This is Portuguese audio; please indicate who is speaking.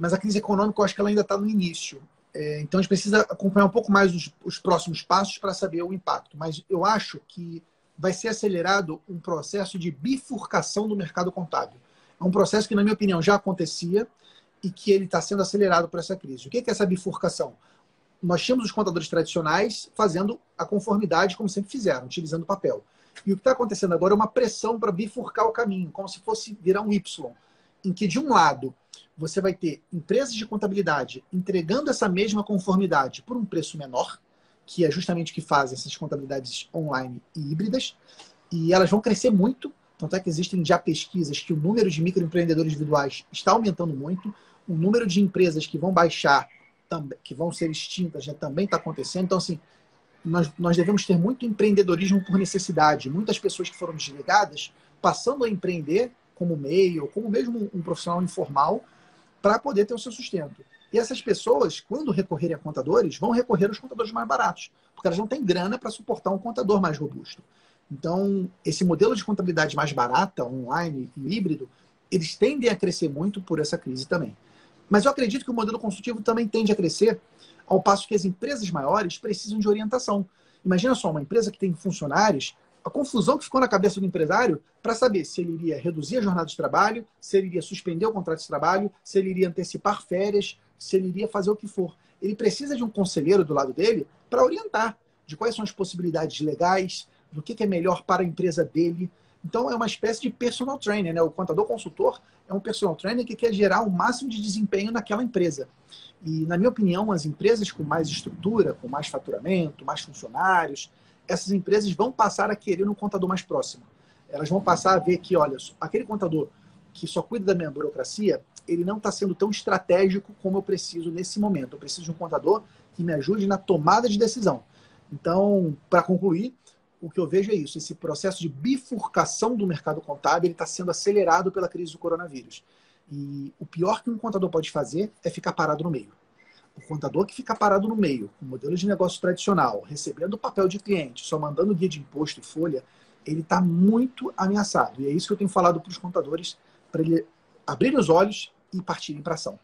Speaker 1: mas a crise econômica eu acho que ela ainda está no início. É, então a gente precisa acompanhar um pouco mais os, os próximos passos para saber o impacto. Mas eu acho que vai ser acelerado um processo de bifurcação do mercado contábil. É um processo que, na minha opinião, já acontecia e que ele está sendo acelerado por essa crise. O que é essa bifurcação? Nós tínhamos os contadores tradicionais fazendo a conformidade como sempre fizeram, utilizando papel. E o que está acontecendo agora é uma pressão para bifurcar o caminho, como se fosse virar um Y, em que, de um lado, você vai ter empresas de contabilidade entregando essa mesma conformidade por um preço menor, que é justamente o que fazem essas contabilidades online e híbridas, e elas vão crescer muito. Tanto é que existem já pesquisas que o número de microempreendedores individuais está aumentando muito, o número de empresas que vão baixar, que vão ser extintas, já também está acontecendo. Então, assim, nós, nós devemos ter muito empreendedorismo por necessidade. Muitas pessoas que foram desligadas passando a empreender como meio, como mesmo um profissional informal, para poder ter o seu sustento. E essas pessoas, quando recorrerem a contadores, vão recorrer aos contadores mais baratos, porque elas não têm grana para suportar um contador mais robusto. Então, esse modelo de contabilidade mais barata, online e híbrido, eles tendem a crescer muito por essa crise também. Mas eu acredito que o modelo consultivo também tende a crescer, ao passo que as empresas maiores precisam de orientação. Imagina só, uma empresa que tem funcionários, a confusão que ficou na cabeça do empresário para saber se ele iria reduzir a jornada de trabalho, se ele iria suspender o contrato de trabalho, se ele iria antecipar férias, se ele iria fazer o que for. Ele precisa de um conselheiro do lado dele para orientar de quais são as possibilidades legais, do que, é melhor para a empresa dele. Então, é uma espécie de personal trainer. Né? O contador consultor é um personal trainer que quer gerar o máximo de desempenho naquela empresa. E, na minha opinião, as empresas com mais estrutura, com mais faturamento, mais funcionários, essas empresas vão passar a querer um contador mais próximo. Elas vão passar a ver que, olha, aquele contador que só cuida da minha burocracia, ele não está sendo tão estratégico como eu preciso nesse momento. Eu preciso de um contador que me ajude na tomada de decisão. Então, para concluir, o que eu vejo é isso: esse processo de bifurcação do mercado contábil está sendo acelerado pela crise do coronavírus. E o pior que um contador pode fazer é ficar parado no meio. O contador que fica parado no meio, com modelo de negócio tradicional, recebendo papel de cliente, só mandando guia de imposto e folha, ele está muito ameaçado. E é isso que eu tenho falado para os contadores, para ele abrirem os olhos e partirem para ação.